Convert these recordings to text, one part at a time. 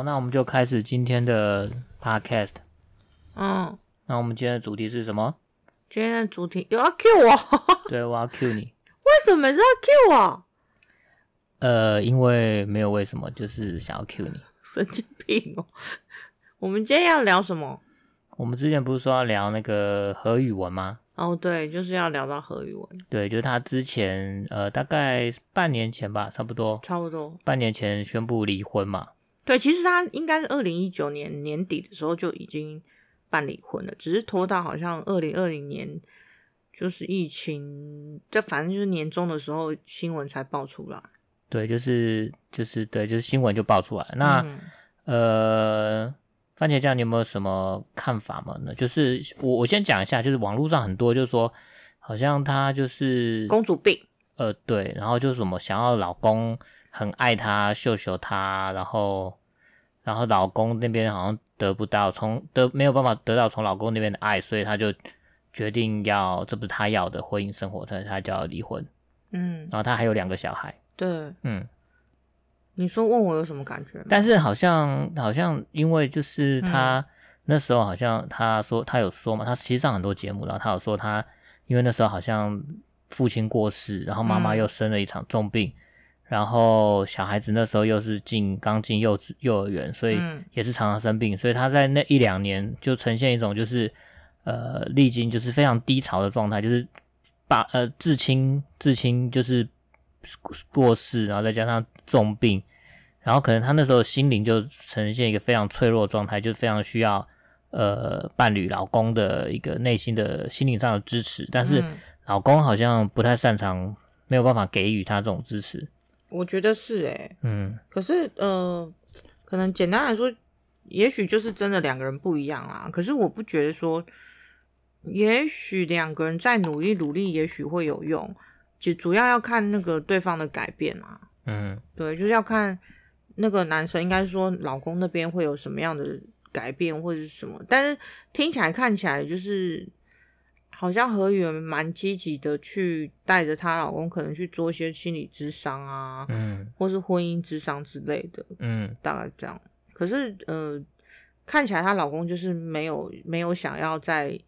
好，那我们就开始今天的 podcast。嗯，那我们今天的主题是什么？今天的主题有要 cue 我？对，我要 cue 你。为什么是要 cue 我？呃，因为没有为什么，就是想要 cue 你。神经病哦！我们今天要聊什么？我们之前不是说要聊那个何宇文吗？哦，对，就是要聊到何宇文。对，就是他之前呃，大概半年前吧，差不多，差不多半年前宣布离婚嘛。对，其实他应该是二零一九年年底的时候就已经办离婚了，只是拖到好像二零二零年，就是疫情，这反正就是年终的时候新闻才爆出来。对，就是就是对，就是新闻就爆出来。那、嗯、呃。番茄酱，你有没有什么看法吗？呢，就是我我先讲一下，就是网络上很多就是说，好像她就是公主病，呃，对，然后就是什么想要老公很爱她，秀秀她，然后然后老公那边好像得不到，从得没有办法得到从老公那边的爱，所以她就决定要，这不是她要的婚姻生活，她她就要离婚，嗯，然后她还有两个小孩，对，嗯。你说问我有什么感觉吗？但是好像好像因为就是他、嗯、那时候好像他说他有说嘛，他其实上很多节目，然后他有说他因为那时候好像父亲过世，然后妈妈又生了一场重病，嗯、然后小孩子那时候又是进刚进幼稚幼儿园，所以也是常常生病，所以他在那一两年就呈现一种就是呃历经就是非常低潮的状态，就是爸呃至亲至亲就是过世，然后再加上重病。然后可能他那时候心灵就呈现一个非常脆弱的状态，就非常需要呃伴侣老公的一个内心的心灵上的支持，但是老公好像不太擅长，没有办法给予他这种支持。我觉得是诶、欸、嗯，可是呃，可能简单来说，也许就是真的两个人不一样啦。可是我不觉得说，也许两个人再努力努力，也许会有用，就主要要看那个对方的改变啊。嗯，对，就是要看。那个男生应该是说，老公那边会有什么样的改变或者是什么？但是听起来看起来就是好像何宇文蛮积极的去带着她老公，可能去做一些心理智商啊，嗯，或是婚姻智商之类的，嗯，大概这样。可是呃，看起来她老公就是没有没有想要再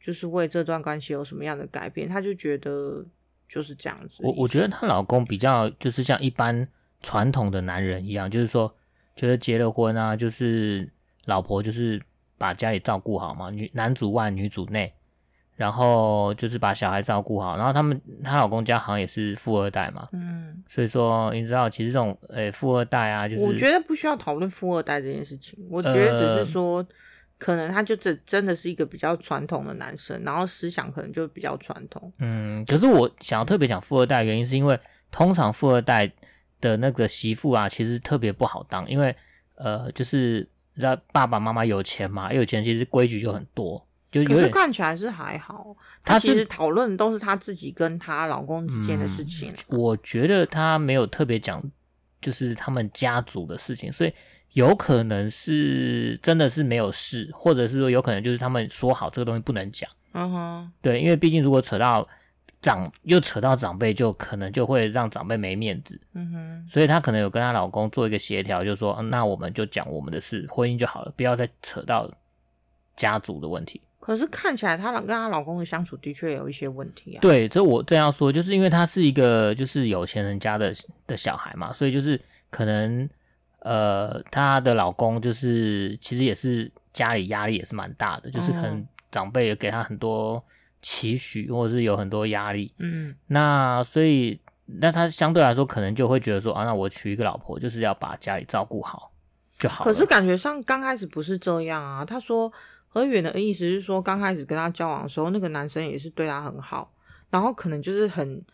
就是为这段关系有什么样的改变，他就觉得就是这样子。我我觉得她老公比较就是像一般。传统的男人一样，就是说，觉得结了婚啊，就是老婆就是把家里照顾好嘛，女男主外女主内，然后就是把小孩照顾好，然后他们她老公家好像也是富二代嘛，嗯，所以说你知道，其实这种诶、欸、富二代啊，就是我觉得不需要讨论富二代这件事情，我觉得只是说，呃、可能他就真真的是一个比较传统的男生，然后思想可能就比较传统，嗯，可是我想要特别讲富二代的原因是因为通常富二代。的那个媳妇啊，其实特别不好当，因为呃，就是让爸爸妈妈有钱嘛，有钱其实规矩就很多，就是看起来是还好。他其实讨论都是他自己跟她老公之间的事情，啊嗯。我觉得他没有特别讲，就是他们家族的事情，所以有可能是真的是没有事，或者是说有可能就是他们说好这个东西不能讲。嗯哼，对，因为毕竟如果扯到。长又扯到长辈，就可能就会让长辈没面子。嗯哼，所以她可能有跟她老公做一个协调，就说，那我们就讲我们的事，婚姻就好了，不要再扯到家族的问题。可是看起来她老跟她老公的相处的确有一些问题啊。对，这我正要说，就是因为她是一个就是有钱人家的的小孩嘛，所以就是可能呃，她的老公就是其实也是家里压力也是蛮大的，就是可能长辈也给她很多。期许，或者是有很多压力，嗯，那所以那她相对来说可能就会觉得说啊，那我娶一个老婆就是要把家里照顾好就好。可是感觉上刚开始不是这样啊。她说何远的意思是说，刚开始跟他交往的时候，那个男生也是对他很好，然后可能就是很。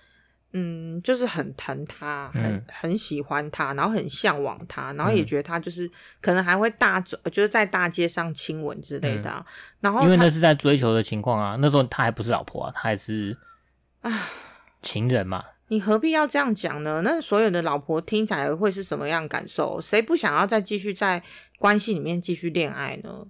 嗯，就是很疼他，很、嗯、很喜欢他，然后很向往他，然后也觉得他就是、嗯、可能还会大走，就是在大街上亲吻之类的、啊。嗯、然后因为那是在追求的情况啊，那时候他还不是老婆啊，他还是啊情人嘛。你何必要这样讲呢？那所有的老婆听起来会是什么样感受？谁不想要再继续在关系里面继续恋爱呢？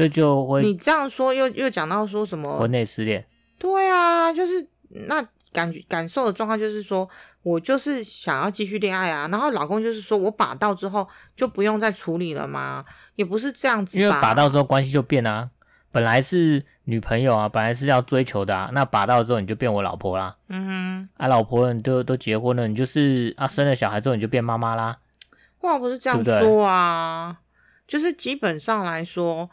这就会你这样说又又讲到说什么婚内失恋？对啊，就是那。感觉感受的状况就是说，我就是想要继续恋爱啊。然后老公就是说我把到之后就不用再处理了吗？也不是这样子，因为把到之后关系就变了啊。本来是女朋友啊，本来是要追求的啊，那把到之后你就变我老婆啦。嗯哼，啊，老婆了你都都结婚了，你就是啊，生了小孩之后你就变妈妈啦。话不是这样说啊，对对，就是基本上来说，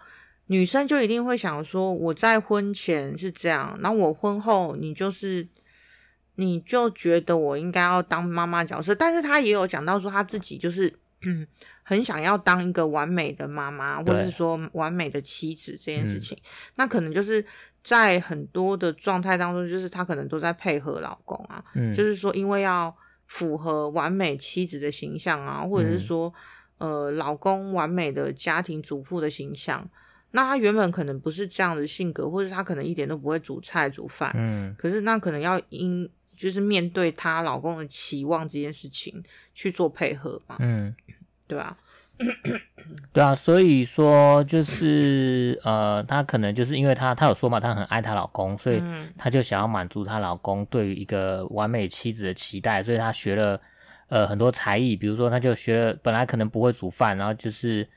女生就一定会想说，我在婚前是这样，然后我婚后你就是，你就觉得我应该要当妈妈角色，但是她也有讲到说，她自己就是。嗯很想要当一个完美的妈妈，或者是说完美的妻子这件事情，嗯、那可能就是在很多的状态当中，就是她可能都在配合老公啊，嗯，就是说因为要符合完美妻子的形象啊，或者是说、嗯、呃老公完美的家庭主妇的形象，那她原本可能不是这样的性格，或者她可能一点都不会煮菜煮饭，嗯，可是那可能要因就是面对她老公的期望这件事情去做配合嘛，嗯。对啊，对啊，所以说就是呃，她可能就是因为她她有说嘛，她很爱她老公，所以她就想要满足她老公对于一个完美妻子的期待，所以她学了呃很多才艺，比如说她就学了本来可能不会煮饭，然后就是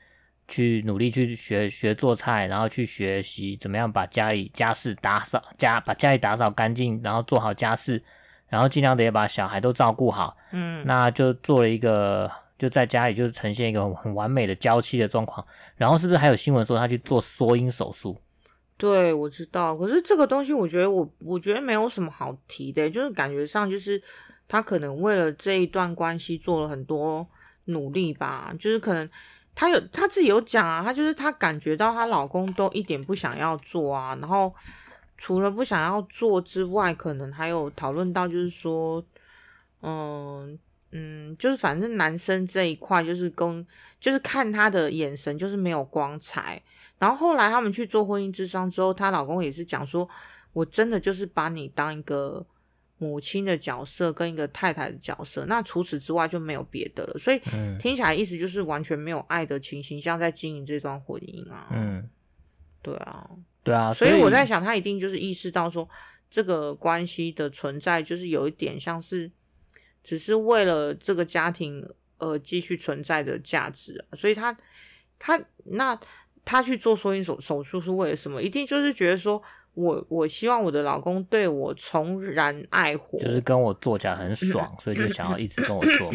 去努力去学学做菜，然后去学习怎么样把家里家事打扫家把家里打扫干净，然后做好家事，然后尽量的也把小孩都照顾好，嗯，那就做了一个。就在家里，就是呈现一个很完美的娇妻的状况。然后是不是还有新闻说他去做缩阴手术？对，我知道。可是这个东西，我觉得我我觉得没有什么好提的，就是感觉上就是他可能为了这一段关系做了很多努力吧。就是可能她有她自己有讲啊，她就是她感觉到她老公都一点不想要做啊。然后除了不想要做之外，可能还有讨论到就是说，嗯。嗯，就是反正男生这一块就是跟，就是看他的眼神就是没有光彩。然后后来他们去做婚姻智商之后，她老公也是讲说，我真的就是把你当一个母亲的角色跟一个太太的角色，那除此之外就没有别的了。所以听起来意思就是完全没有爱的情形，像在经营这段婚姻啊。嗯，对啊，对啊，所以，我在想，他一定就是意识到说，这个关系的存在就是有一点像是。只是为了这个家庭而继续存在的价值啊，所以他他那他去做缩阴手手术是为了什么？一定就是觉得说我我希望我的老公对我重燃爱火，就是跟我做起来很爽，所以就想要一直跟我做。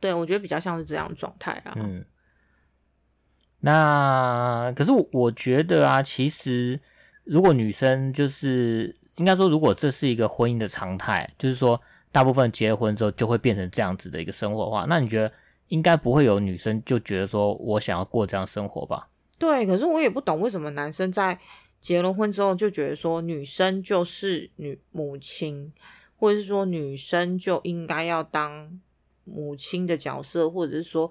对，我觉得比较像是这样的状态啊。嗯，那可是我觉得啊，其实如果女生就是应该说，如果这是一个婚姻的常态，就是说。大部分结了婚之后就会变成这样子的一个生活的话，那你觉得应该不会有女生就觉得说我想要过这样生活吧？对，可是我也不懂为什么男生在结了婚之后就觉得说女生就是女母亲，或者是说女生就应该要当母亲的角色，或者是说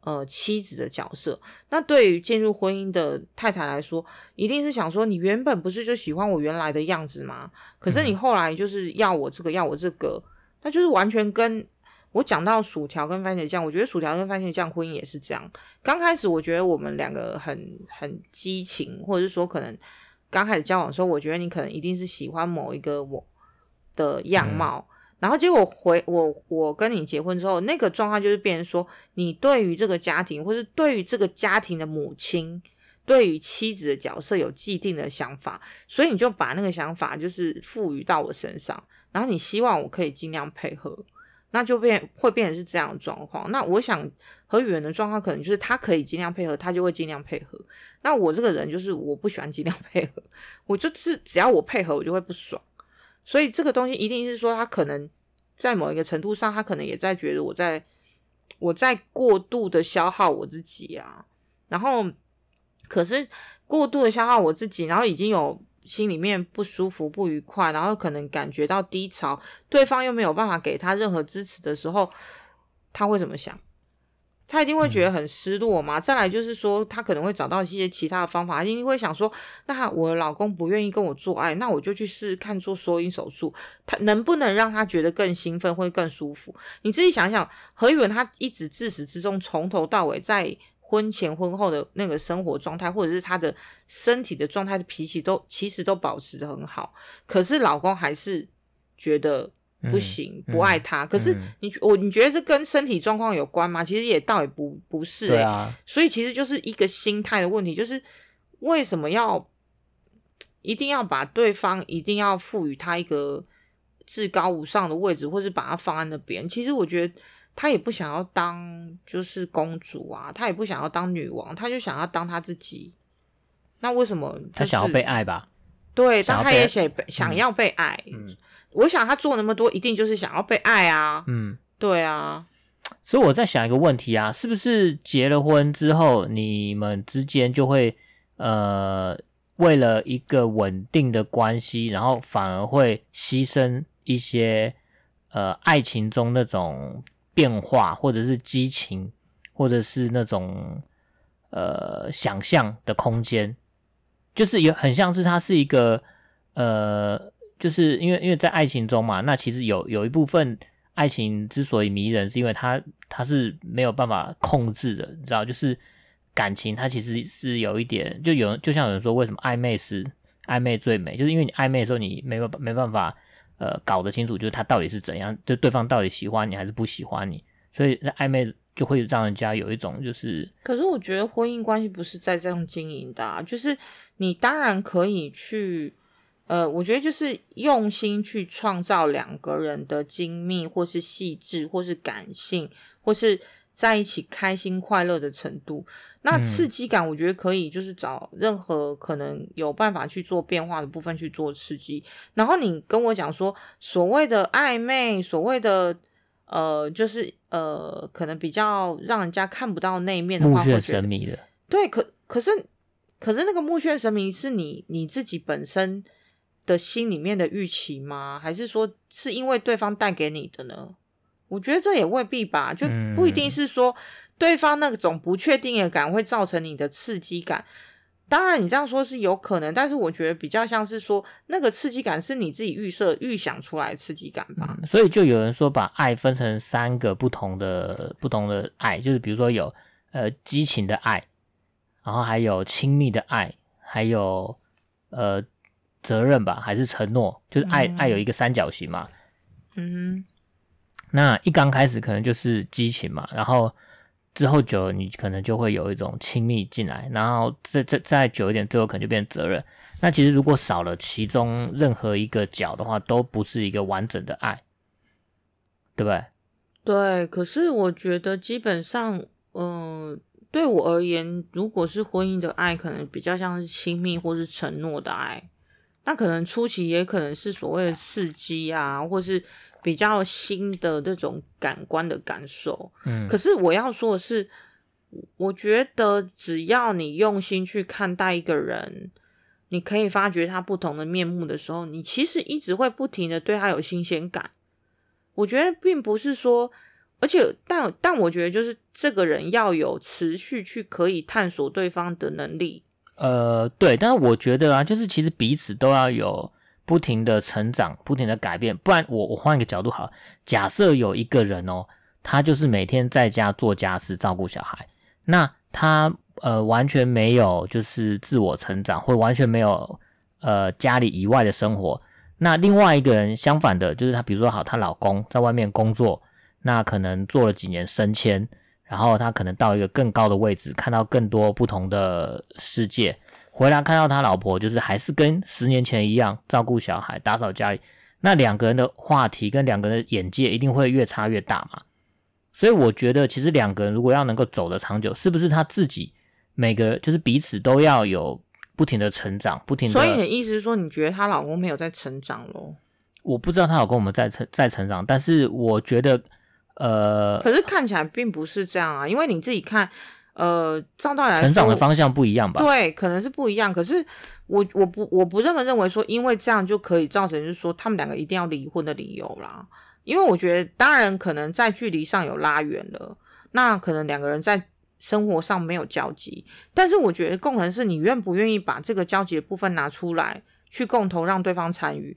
呃妻子的角色。那对于进入婚姻的太太来说，一定是想说你原本不是就喜欢我原来的样子吗？可是你后来就是要我这个，要我这个。那就是完全跟我讲到薯条跟番茄酱，我觉得薯条跟番茄酱婚姻也是这样。刚开始我觉得我们两个很很激情，或者是说可能刚开始交往的时候，我觉得你可能一定是喜欢某一个我的样貌，嗯、然后结果回我我跟你结婚之后，那个状态就是变成说，你对于这个家庭，或是对于这个家庭的母亲，对于妻子的角色有既定的想法，所以你就把那个想法就是赋予到我身上。然后你希望我可以尽量配合，那就变会变成是这样的状况。那我想何语人的状况可能就是他可以尽量配合，他就会尽量配合。那我这个人就是我不喜欢尽量配合，我就是只要我配合我就会不爽。所以这个东西一定是说他可能在某一个程度上，他可能也在觉得我在我在过度的消耗我自己啊。然后可是过度的消耗我自己，然后已经有。心里面不舒服、不愉快，然后可能感觉到低潮，对方又没有办法给他任何支持的时候，他会怎么想？他一定会觉得很失落嘛。再来就是说，他可能会找到一些其他的方法，一定会想说：那我老公不愿意跟我做爱，那我就去试试看做缩阴手术，他能不能让他觉得更兴奋，会更舒服？你自己想想，何以文他一直自始至终从头到尾在。婚前婚后的那个生活状态，或者是她的身体的状态、的脾气都其实都保持的很好，可是老公还是觉得不行，嗯、不爱他。可是你我你觉得这跟身体状况有关吗？其实也倒也不不是、欸。对啊。所以其实就是一个心态的问题，就是为什么要一定要把对方一定要赋予他一个至高无上的位置，或是把他放在那边？其实我觉得他也不想要当就是公主啊，他也不想要当女王，他就想要当他自己。那为什么、就是、他想要被爱吧？对，但他也想想要被爱。嗯。我想他做那么多，一定就是想要被爱啊。嗯，对啊。所以我在想一个问题啊，是不是结了婚之后，你们之间就会呃，为了一个稳定的关系，然后反而会牺牲一些呃爱情中那种变化，或者是激情，或者是那种呃想象的空间，就是有很像是他是一个呃。就是因为因为在爱情中嘛，那其实有有一部分爱情之所以迷人，是因为它它是没有办法控制的，你知道？就是感情它其实是有一点，就有就像有人说，为什么暧昧是暧昧最美？就是因为你暧昧的时候，你没办没办法呃搞得清楚，就是他到底是怎样，就对方到底喜欢你还是不喜欢你，所以暧昧就会让人家有一种就是。可是我觉得婚姻关系不是在这样经营的啊，就是你当然可以去。呃，我觉得就是用心去创造两个人的精密，或是细致，或是感性，或是在一起开心快乐的程度。那刺激感，我觉得可以就是找任何可能有办法去做变化的部分去做刺激。然后你跟我讲说，所谓的暧昧，所谓的呃，就是呃，可能比较让人家看不到那一面的话，目眩神迷的。对，可可是可是那个目眩神迷是你你自己本身。的心里面的预期吗？还是说是因为对方带给你的呢？我觉得这也未必吧，就不一定是说对方那种不确定的感会造成你的刺激感。当然，你这样说是有可能，但是我觉得比较像是说那个刺激感是你自己预设、预想出来的刺激感吧。嗯，所以就有人说把爱分成三个不同的、不同的爱，就是比如说有呃激情的爱，然后还有亲密的爱，还有呃。责任吧，还是承诺？就是爱，嗯、爱有一个三角形嘛。嗯，那一刚开始可能就是激情嘛，然后之后久了，你可能就会有一种亲密进来，然后再再再久一点，最后可能就变责任。那其实如果少了其中任何一个角的话，都不是一个完整的爱，对不对？对。可是我觉得基本上，嗯、对我而言，如果是婚姻的爱，可能比较像是亲密或是承诺的爱。那可能初期也可能是所谓的刺激啊，或是比较新的这种感官的感受。嗯，可是我要说的是，我觉得只要你用心去看待一个人，你可以发觉他不同的面目的时候，你其实一直会不停的对他有新鲜感。我觉得并不是说，而且但但我觉得就是这个人要有持续去可以探索对方的能力。呃，对，但是我觉得啊，就是其实彼此都要有不停的成长，不停的改变，不然我我换一个角度好，假设有一个人哦，他就是每天在家做家事，照顾小孩，那他呃完全没有就是自我成长，或完全没有呃家里以外的生活，那另外一个人相反的，就是他比如说好，她老公在外面工作，那可能做了几年升迁。然后他可能到一个更高的位置，看到更多不同的世界，回来看到他老婆就是还是跟十年前一样照顾小孩、打扫家里，那两个人的话题跟两个人的眼界一定会越差越大嘛。所以我觉得，其实两个人如果要能够走得长久，是不是他自己每个就是彼此都要有不停的成长，不停的。所以你的意思是说，你觉得她老公没有在成长咯？我不知道她老公有没有在成在成长，但是我觉得。呃，可是看起来并不是这样啊，因为你自己看，呃，照道理成长的方向不一样吧？对，可能是不一样。可是我我不我不这么认为说，因为这样就可以造成就是说他们两个一定要离婚的理由啦。因为我觉得，当然可能在距离上有拉远了，那可能两个人在生活上没有交集，但是我觉得共同是你愿不愿意把这个交集的部分拿出来，去共同让对方参与，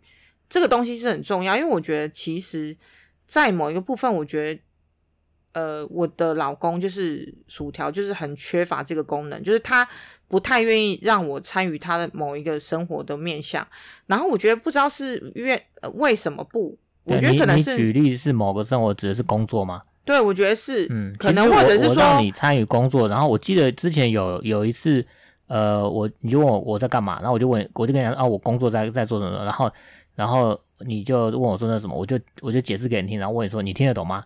这个东西是很重要。因为我觉得其实。在某一个部分，我觉得，呃，我的老公就是薯条，就是很缺乏这个功能，就是他不太愿意让我参与他的某一个生活的面向。然后我觉得不知道是愿为，呃，为什么不我觉得可能是举例是某个生活指的是工作吗？对，我觉得是，嗯，可能或者是说你参与工作，然后我记得之前有有一次，呃，我你就问我我在干嘛，然后我就问，我就跟你讲啊，我工作在在做什么，然后然后你就问我说那什么，我就我就解释给你听，然后问你说你听得懂吗？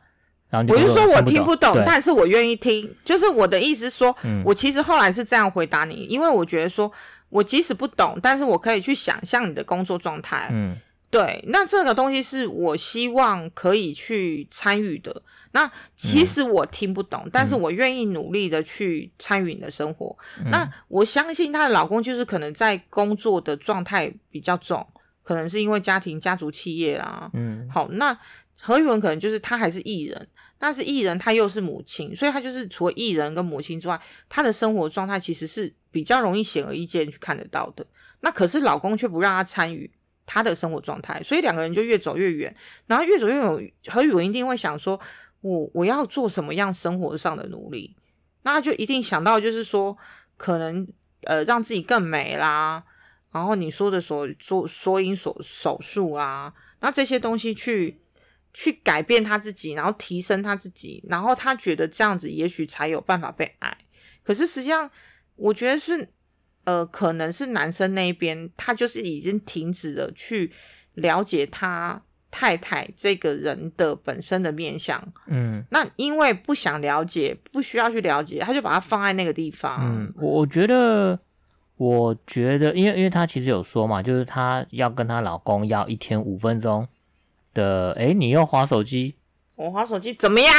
然后就我就说我听不懂，但是我愿意听，就是我的意思说，嗯我其实后来是这样回答你，因为我觉得说我即使不懂，但是我可以去想象你的工作状态，嗯。对，那这个东西是我希望可以去参与的。那其实我听不懂，嗯、但是我愿意努力的去参与你的生活。嗯、那我相信她的老公就是可能在工作的状态比较重，可能是因为家庭、家族企业啊。嗯，好，那何宇文可能就是他还是艺人，但是艺人他又是母亲，所以他就是除了艺人跟母亲之外，他的生活状态其实是比较容易显而易见去看得到的。那可是老公却不让他参与。他的生活状态，所以两个人就越走越远，然后越走越远。何宇文一定会想说：“我我要做什么样生活上的努力？”那他就一定想到，就是说，可能呃让自己更美啦，然后你说的所做缩阴手手术啊，那这些东西去去改变他自己，然后提升他自己，然后他觉得这样子也许才有办法被爱。可是实际上，我觉得是。呃，可能是男生那边，他就是已经停止了去了解他太太这个人的本身的面相。嗯，那因为不想了解，不需要去了解，他就把它放在那个地方。嗯，我我觉得，我觉得，因为因为他其实有说嘛，就是她要跟她老公要一天五分钟的。诶，你又划手机？我划手机怎么样？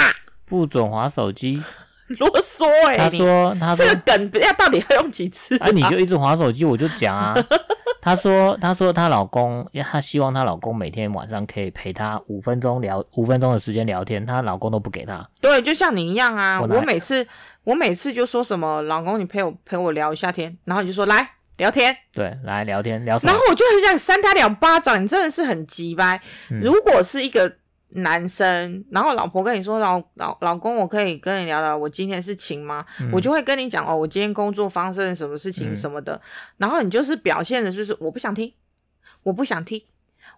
不准划手机。啰嗦哎、欸！他说：“他说这个梗要到底要用几次啊？啊你就一直划手机，我就讲啊。他说：他说她老公，她希望她老公每天晚上可以陪她五分钟聊五分钟的时间聊天，她老公都不给她。对，就像你一样啊。我，我每次我每次就说什么，老公你陪我陪我聊一下天，然后你就说来聊天，对，来聊天聊什么？然后我就很想扇他两巴掌，你真的是很急掰。嗯、如果是一个。”男生，然后老婆跟你说，老老老公，我可以跟你聊聊，我今天事情吗？嗯、我就会跟你讲哦，我今天工作发生什么事情什么的，嗯、然后你就是表现的就是我不想听，我不想听，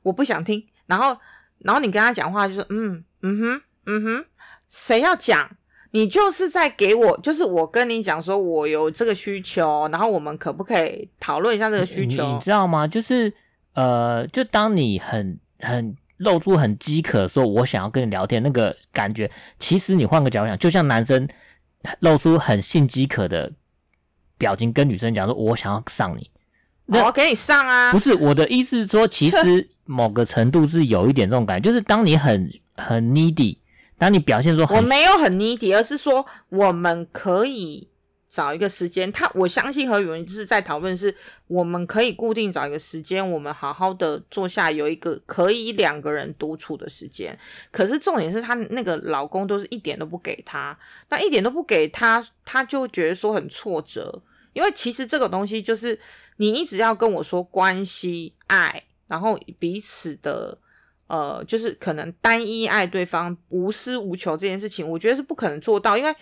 我不想听，然后然后你跟他讲话就是嗯嗯哼嗯哼，谁要讲？你就是在给我，就是我跟你讲说我有这个需求，然后我们可不可以讨论一下这个需求？你，你知道吗？就是呃，就当你很很。露出很饥渴，说我想要跟你聊天那个感觉，其实你换个角度想，就像男生露出很性饥渴的表情，跟女生讲说，我想要上你，我要给你上啊！不是我的意思是说，其实 某个程度是有一点这种感觉，就是当你很很 needy，当你表现说我没有很黏贴而是说我们可以。找一个时间，他我相信何宇文就是在讨论，是我们可以固定找一个时间，我们好好的坐下，有一个可以两个人独处的时间。可是重点是他那个老公都是一点都不给他，那一点都不给他，他就觉得说很挫折。因为其实这个东西就是你一直要跟我说关系、爱，然后彼此的呃，就是可能单一爱对方、无私无求这件事情，我觉得是不可能做到，因为。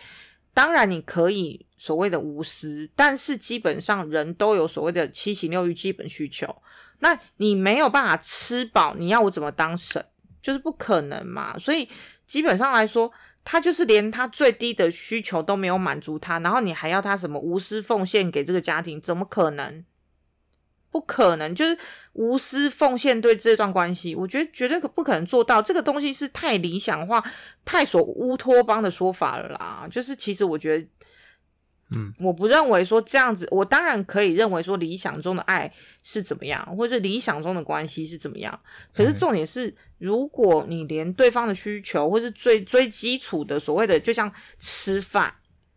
当然，你可以所谓的无私，但是基本上人都有所谓的七情六欲基本需求。那你没有办法吃饱，你要我怎么当神？就是不可能嘛。所以基本上来说，他就是连他最低的需求都没有满足他，然后你还要他什么无私奉献给这个家庭？怎么可能？不可能，就是无私奉献对这段关系，我觉得绝对可不可能做到。这个东西是太理想化、太所乌托邦的说法了啦。就是其实我觉得，嗯，我不认为说这样子，我当然可以认为说理想中的爱是怎么样，或者理想中的关系是怎么样。可是重点是，如果你连对方的需求，或是最最基础的所谓的，就像吃饭、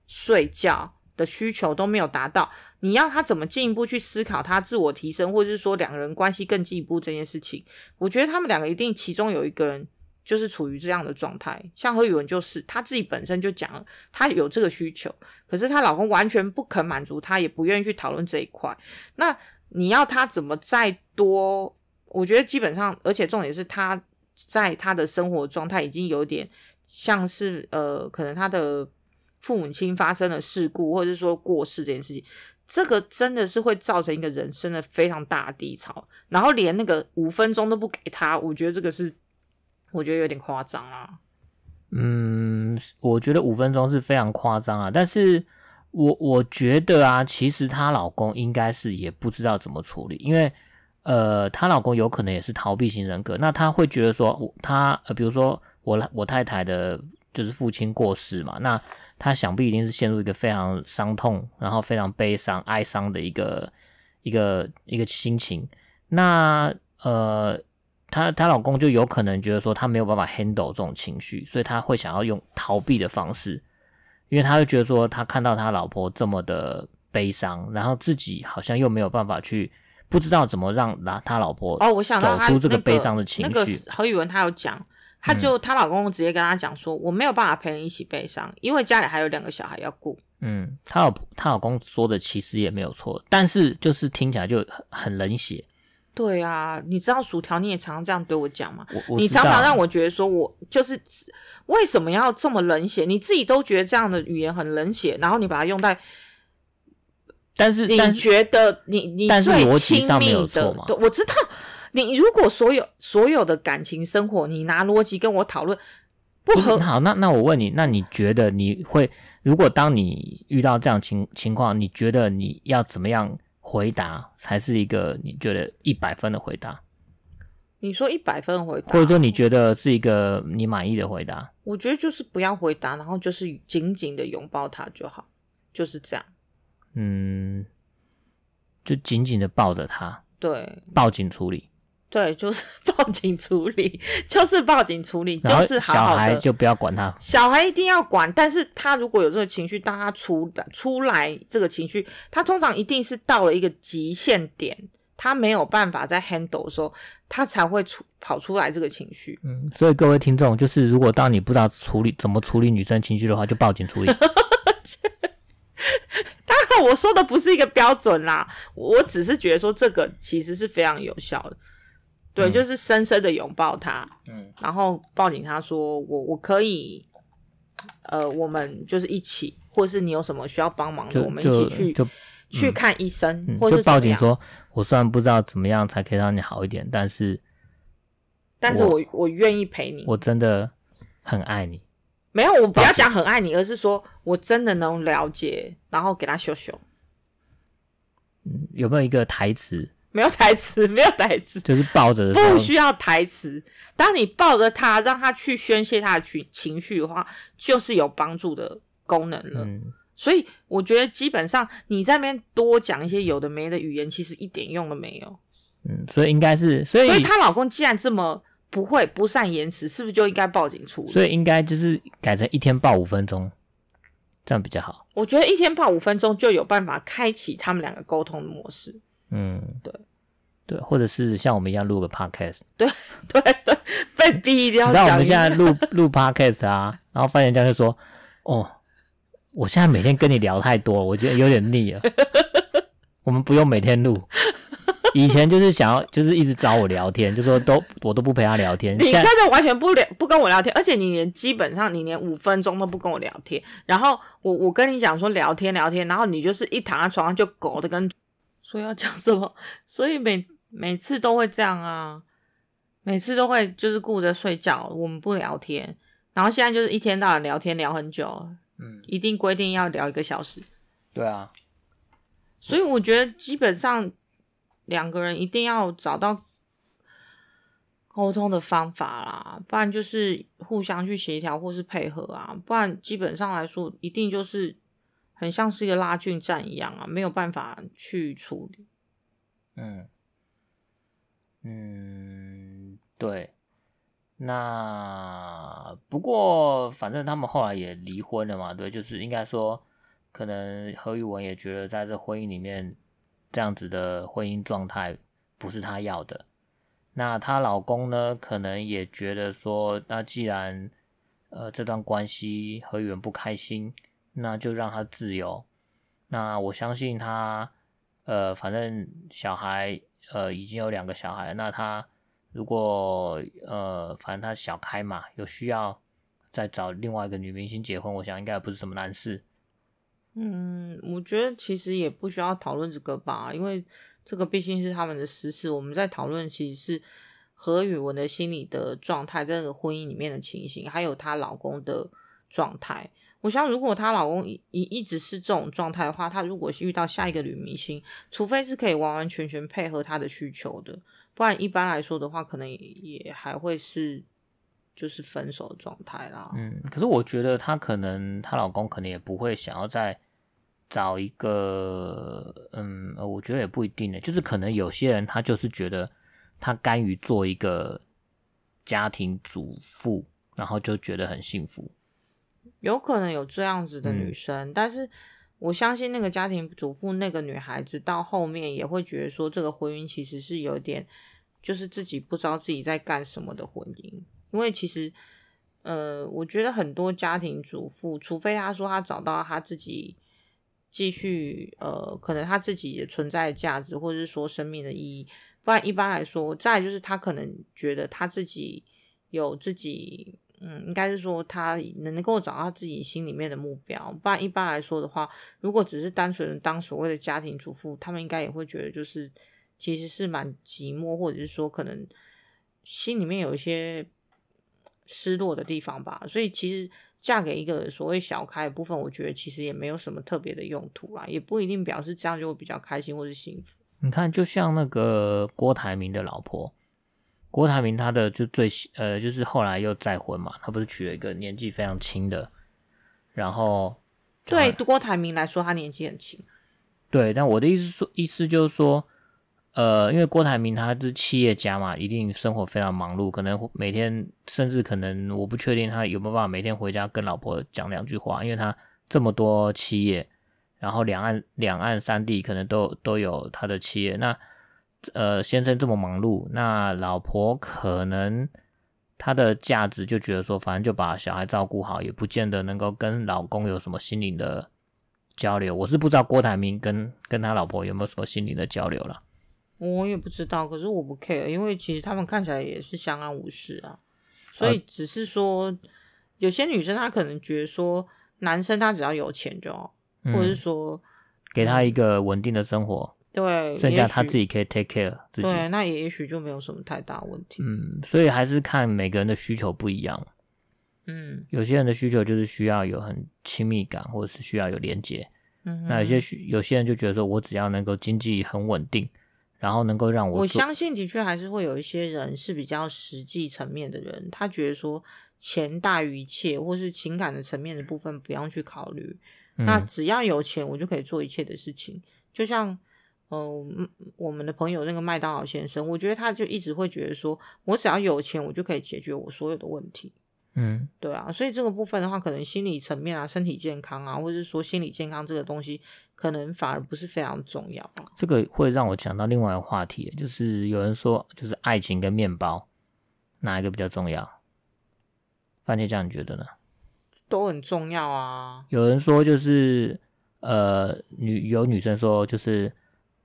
睡觉的需求都没有达到。你要他怎么进一步去思考他自我提升，或者是说两个人关系更进一步这件事情？我觉得他们两个一定其中有一个人就是处于这样的状态。像何宇文就是他自己本身就讲了，他有这个需求，可是她老公完全不肯满足她，也不愿意去讨论这一块。那你要他怎么再多？我觉得基本上，而且重点是他在他的生活状态已经有点像是呃，可能他的父母亲发生了事故，或者是说过世这件事情。这个真的是会造成一个人生的非常大的低潮，然后连那个五分钟都不给他，我觉得这个是我觉得有点夸张啊。嗯，我觉得五分钟是非常夸张啊。但是我我觉得啊，其实她老公应该是也不知道怎么处理，因为呃，她老公有可能也是逃避型人格。那他会觉得说，他呃，比如说我我太太的，就是父亲过世嘛，那他想必一定是陷入一个非常伤痛，然后非常悲伤、哀伤的一个一个一个心情。那呃。她她老公就有可能觉得说他没有办法 handle 这种情绪，所以他会想要用逃避的方式，因为他会觉得说他看到他老婆这么的悲伤，然后自己好像又没有办法去不知道怎么让他他老婆哦，我想走出这个悲伤的情绪。那个何宇文他有讲，他就她、嗯、老公直接跟他讲说，我没有办法陪你一起悲伤，因为家里还有两个小孩要顾。嗯，她老婆她老公说的其实也没有错，但是就是听起来就很很冷血。对啊，你知道薯条，你也常常这样对我讲吗？你常常让我觉得说，我就是为什么要这么冷血？你自己都觉得这样的语言很冷血，然后你把它用在，但是你觉得你你最亲密的，我知道你如果所有所有的感情生活，你拿逻辑跟我讨论不合，好，那那我问你，那你觉得你会如果当你遇到这样情情况，你觉得你要怎么样？回答才是一个你觉得一百分的回答。你说一百分的回答，或者说你觉得是一个你满意的回答？我觉得就是不要回答，然后就是紧紧的拥抱他就好，就是这样。嗯，就紧紧的抱着他。对，报警处理。对，就是 报警处理，就是报警处理，就是好好的。小孩就不要管他，小孩一定要管。但是他如果有这个情绪，当他出来出来这个情绪，他通常一定是到了一个极限点，他没有办法再 handle 的时候，他才会出跑出来这个情绪。嗯，所以各位听众，就是如果当你不知道处理怎么处理女生情绪的话，就报警处理。当然，我说的不是一个标准啦，我只是觉得说这个其实是非常有效的。对，就是深深的拥抱他，嗯，然后抱紧他说：“我我可以，呃，我们就是一起，或是你有什么需要帮忙的，我们一起去去看医生，嗯、或者抱紧说，我虽然不知道怎么样才可以让你好一点，但是，但是我我愿意陪你，我真的很爱你。没有，我不要讲很爱你，而是说我真的能了解，然后给他秀秀。嗯，有没有一个台词？”没有台词，没有台词，就是抱着，不需要台词。当你抱着他，让他去宣泄他的情情绪的话，就是有帮助的功能了。嗯，所以我觉得基本上你在那边多讲一些有的没的语言，其实一点用都没有。嗯，所以应该是，所以所以她老公既然这么不会不善言辞，是不是就应该报警处理？所以应该就是改成一天报五分钟，这样比较好。我觉得一天报五分钟就有办法开启他们两个沟通的模式。嗯，对，对，或者是像我们一样录个 podcast，对，对，对，被逼一定要。你知道我们现在录录 podcast 啊，然后发现人家就说：“哦，我现在每天跟你聊太多，我觉得有点腻了。”我们不用每天录，以前就是想要，就是一直找我聊天，就说都我都不陪他聊天。你现在完全不聊，不跟我聊天，而且你连基本上你连五分钟都不跟我聊天。然后我我跟你讲说聊天聊天，然后你就是一躺在床上就狗的跟。说要讲什么，所以每每次都会这样啊，每次都会就是顾着睡觉，我们不聊天，然后现在就是一天到晚聊天聊很久，嗯，一定规定要聊一个小时，对啊，所以我觉得基本上两个人一定要找到沟通的方法啦，不然就是互相去协调或是配合啊，不然基本上来说一定就是。很像是一个拉锯战一样啊，没有办法去处理。嗯嗯，对。那不过反正他们后来也离婚了嘛，对，就是应该说，可能何宇文也觉得在这婚姻里面这样子的婚姻状态不是他要的。那她老公呢，可能也觉得说，那既然呃这段关系何宇文不开心。那就让他自由。那我相信他，呃，反正小孩，呃，已经有两个小孩。那他如果，呃，反正他小开嘛，有需要再找另外一个女明星结婚，我想应该也不是什么难事。嗯，我觉得其实也不需要讨论这个吧，因为这个毕竟是他们的私事。我们在讨论其实是何宇文的心理的状态，这个婚姻里面的情形，还有她老公的状态。我想，如果她老公一一一直是这种状态的话，她如果是遇到下一个女明星，除非是可以完完全全配合她的需求的，不然一般来说的话，可能也，也还会是就是分手的状态啦。嗯，可是我觉得她可能她老公可能也不会想要再找一个，嗯，我觉得也不一定呢，就是可能有些人他就是觉得他甘于做一个家庭主妇，然后就觉得很幸福。有可能有这样子的女生，嗯，但是我相信那个家庭主妇那个女孩子到后面也会觉得说，这个婚姻其实是有点，就是自己不知道自己在干什么的婚姻。因为其实，呃，我觉得很多家庭主妇，除非她说她找到她自己继续，呃，可能她自己的存在的价值，或者是说生命的意义，不然一般来说，再来就是她可能觉得她自己有自己。嗯，应该是说他能够找到自己心里面的目标，不然一般来说的话，如果只是单纯当所谓的家庭主妇，他们应该也会觉得就是其实是蛮寂寞，或者是说可能心里面有一些失落的地方吧。所以其实嫁给一个所谓小开的部分，我觉得其实也没有什么特别的用途啦，也不一定表示这样就会比较开心或是幸福。你看，就像那个郭台铭的老婆。郭台铭他的就最呃，就是后来又再婚嘛，他不是娶了一个年纪非常轻的，然后对郭台铭来说，他年纪很轻。对，但我的意思说，意思就是说，呃，因为郭台铭他是企业家嘛，一定生活非常忙碌，可能每天甚至可能我不确定他有没有办法每天回家跟老婆讲两句话，因为他这么多企业，然后两岸两岸三地可能都都有他的企业，那。呃，先生这么忙碌，那老婆可能她的价值就觉得说，反正就把小孩照顾好，也不见得能够跟老公有什么心灵的交流。我是不知道郭台铭跟跟他老婆有没有什么心灵的交流了。我也不知道，可是我不 care，因为其实他们看起来也是相安无事啊。所以只是说，呃、有些女生她可能觉得说，男生他只要有钱就好，嗯、或者是说给他一个稳定的生活。对，剩下他自己可以 take care 自己。对，那也也许就没有什么太大问题。嗯，所以还是看每个人的需求不一样。嗯，有些人的需求就是需要有很亲密感，或者是需要有连接。嗯，那有些需有些人就觉得说，我只要能够经济很稳定，然后能够让我。我相信的确还是会有一些人是比较实际层面的人，他觉得说钱大于一切，或是情感的层面的部分不用去考虑。嗯，那只要有钱，我就可以做一切的事情，就像。嗯，我们的朋友那个麦当劳先生，我觉得他就一直会觉得说，我只要有钱，我就可以解决我所有的问题。嗯，对啊，所以这个部分的话，可能心理层面啊、身体健康啊，或者是说心理健康这个东西，可能反而不是非常重要。这个会让我讲到另外一个话题，就是有人说，就是爱情跟面包哪一个比较重要？番茄酱，你觉得呢？都很重要啊。有人说，就是呃，女有女生说，就是。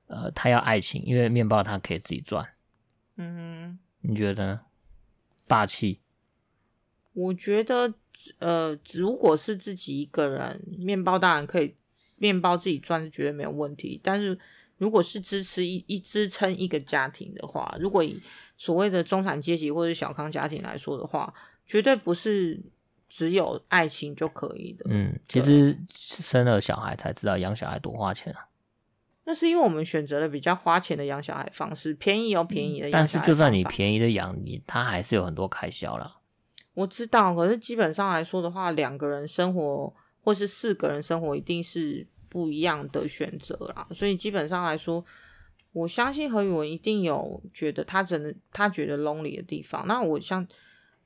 呃，他要爱情，因为面包他可以自己赚。嗯哼，你觉得呢？霸气？我觉得，呃，如果是自己一个人，面包当然可以，面包自己赚是绝对没有问题。但是，如果是支持一一支撑一个家庭的话，如果以所谓的中产阶级或者小康家庭来说的话，绝对不是只有爱情就可以的。嗯，其实生了小孩才知道养小孩多花钱啊。那是因为我们选择了比较花钱的养小孩方式，便宜有便宜的养小孩。但是就算你便宜的养你，他还是有很多开销啦。我知道，可是基本上来说的话，两个人生活或是四个人生活一定是不一样的选择啦。所以基本上来说，我相信何宇文一定有觉得他真的他觉得 lonely 的地方。那我像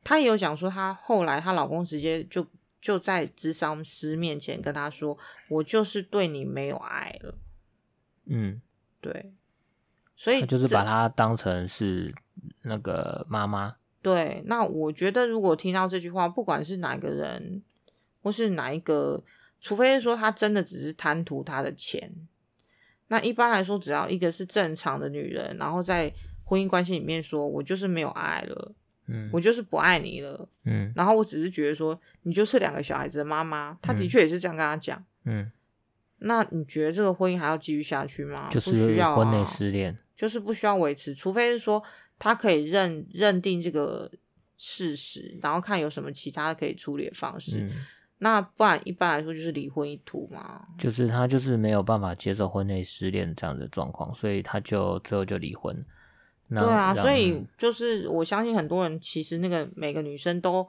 他也有讲说，她后来她老公直接就就在智商师面前跟他说：“我就是对你没有爱了。”嗯，对，所以就是把她当成是那个妈妈。对，那我觉得如果听到这句话，不管是哪个人，或是哪一个，除非是说他真的只是贪图他的钱，那一般来说，只要一个是正常的女人，然后在婚姻关系里面说，我就是没有爱了，嗯，我就是不爱你了，嗯，然后我只是觉得说，你就是两个小孩子的妈妈，他的确也是这样跟他讲，嗯。那你觉得这个婚姻还要继续下去吗？就是婚内失恋，就是不需要维持，除非是说他可以认认定这个事实，然后看有什么其他可以处理的方式。嗯那不然一般来说就是离婚一途嘛，就是他就是没有办法接受婚内失恋这样的状况，所以他就最后就离婚。对啊，所以就是我相信很多人其实那个每个女生都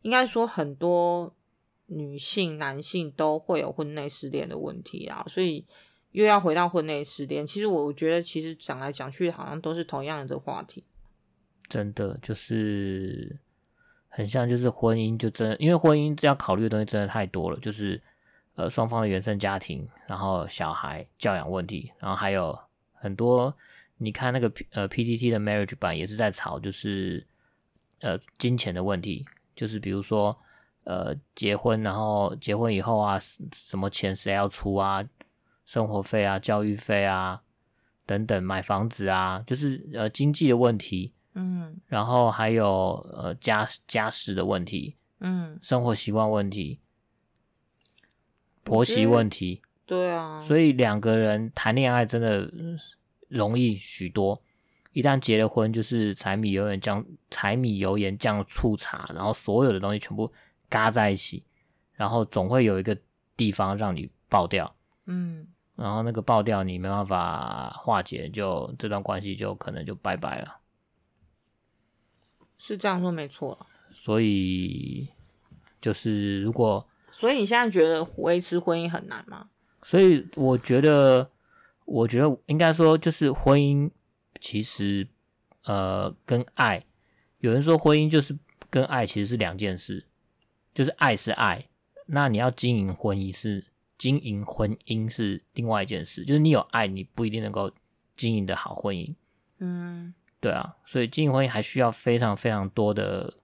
应该说很多女性、男性都会有婚内失恋的问题啊，所以又要回到婚内失恋，其实我觉得其实讲来讲去好像都是同样的话题。真的就是。很像就是婚姻，就真，因为婚姻要考虑的东西真的太多了，就是呃双方的原生家庭，然后小孩教养问题，然后还有很多，你看那个呃 PTT 的 Marriage 版也是在吵，就是呃金钱的问题，就是比如说呃结婚，然后结婚以后啊，什么钱谁要出啊，生活费啊、教育费啊等等，买房子啊，就是呃经济的问题。嗯，然后还有呃家家事的问题，嗯，生活习惯问题，婆媳问题，对啊，所以两个人谈恋爱真的容易许多，一旦结了婚，就是柴米油盐酱柴米油盐酱醋茶，然后所有的东西全部嘎在一起，然后总会有一个地方让你爆掉，嗯，然后那个爆掉你没办法化解，就这段关系就可能就拜拜了。是这样说没错，所以就是如果，所以你现在觉得维持婚姻很难吗？所以我觉得，我觉得应该说就是婚姻其实呃跟爱，有人说婚姻就是跟爱其实是两件事，就是爱是爱，那你要经营婚姻是经营婚姻是另外一件事，就是你有爱，你不一定能够经营得好婚姻，嗯。对啊，所以经营婚姻还需要非常非常多的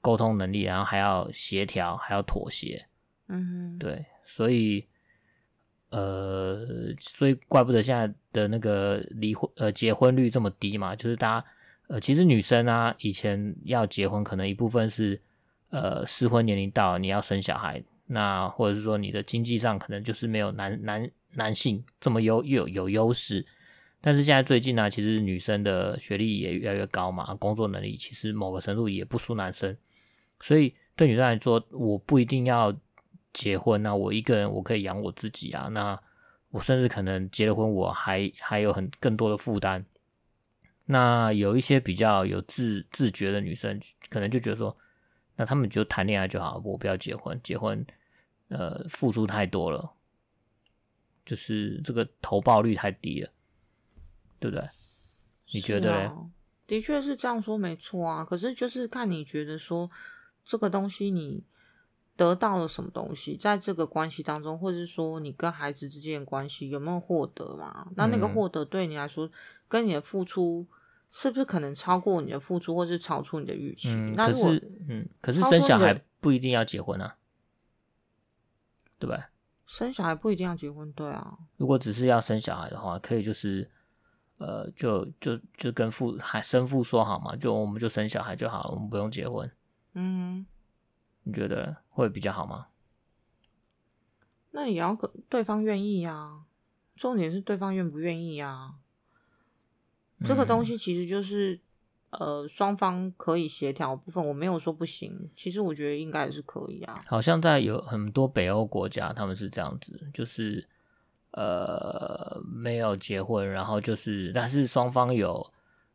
沟通能力，然后还要协调，还要妥协。嗯哼，对，所以呃，所以怪不得现在的那个离婚呃结婚率这么低嘛，就是大家呃其实女生啊以前要结婚，可能一部分是呃适婚年龄到你要生小孩，那或者是说你的经济上可能就是没有男男男性这么优又有有优势。但是现在最近呢、其实女生的学历也越来越高嘛，工作能力其实某个程度也不输男生，所以对女生来说，我不一定要结婚，那我一个人我可以养我自己啊，那我甚至可能结了婚，我还还有很更多的负担。那有一些比较有自自觉的女生，可能就觉得说，那他们就谈恋爱就好，我不要结婚，结婚呃付出太多了，就是这个投报率太低了。对不对？你觉得？啊，的确是这样说没错啊。可是就是看你觉得说这个东西你得到了什么东西，在这个关系当中，或者是说你跟孩子之间的关系有没有获得嘛？那那个获得对你来说，嗯、跟你的付出是不是可能超过你的付出，或是超出你的预期？可是，嗯，可是生小孩不一定要结婚啊，对吧？生小孩不一定要结婚，对啊。如果只是要生小孩的话，可以就是。呃，就就就跟父还生父说好嘛，就我们就生小孩就好，我们不用结婚。嗯，你觉得会比较好吗？那也要跟对方愿意呀，重点是对方愿不愿意呀。这个东西其实就是、嗯、呃双方可以协调部分，我没有说不行，其实我觉得应该也是可以啊。好像在有很多北欧国家，他们是这样子，就是。呃，没有结婚，然后就是，但是双方有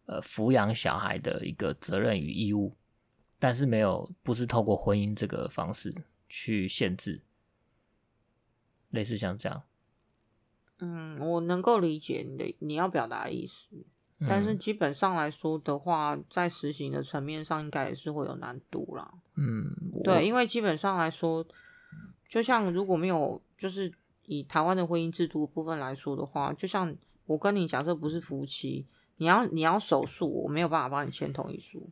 呃抚养小孩的一个责任与义务，但是没有，不是透过婚姻这个方式去限制，类似像这样。嗯，我能够理解你的你要表达的意思，但是基本上来说的话，嗯、在实行的层面上，应该也是会有难度啦。嗯，对，因为基本上来说，就像如果没有，就是。以台湾的婚姻制度部分来说的话，就像我跟你假设不是夫妻，你要你要手术，我没有办法帮你签同意书。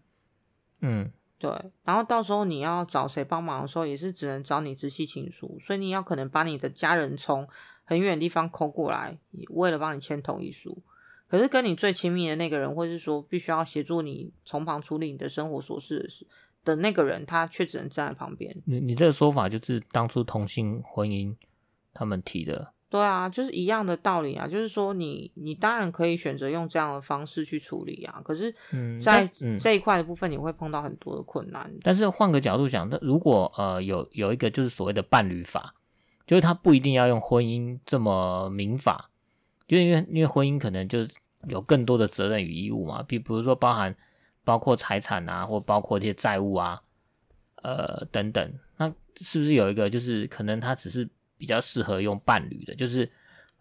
嗯，对。然后到时候你要找谁帮忙的时候，也是只能找你直系亲属，所以你要可能把你的家人从很远的地方 call 过来，为了帮你签同意书。可是跟你最亲密的那个人，或是说必须要协助你从旁处理你的生活琐事的事的那个人，他却只能站在旁边。你你这个说法就是当初同性婚姻。他们提的对啊，就是一样的道理啊，就是说你你当然可以选择用这样的方式去处理啊，可是，在这一块的部分，你会碰到很多的困难。嗯、但是换个角度讲，那如果呃有有一个就是所谓的伴侣法，就是他不一定要用婚姻这么民法，就因为因为婚姻可能就是有更多的责任与义务嘛，比比如说包含包括财产啊，或包括这些债务啊，呃等等，那是不是有一个就是可能他只是。比较适合用伴侣的，就是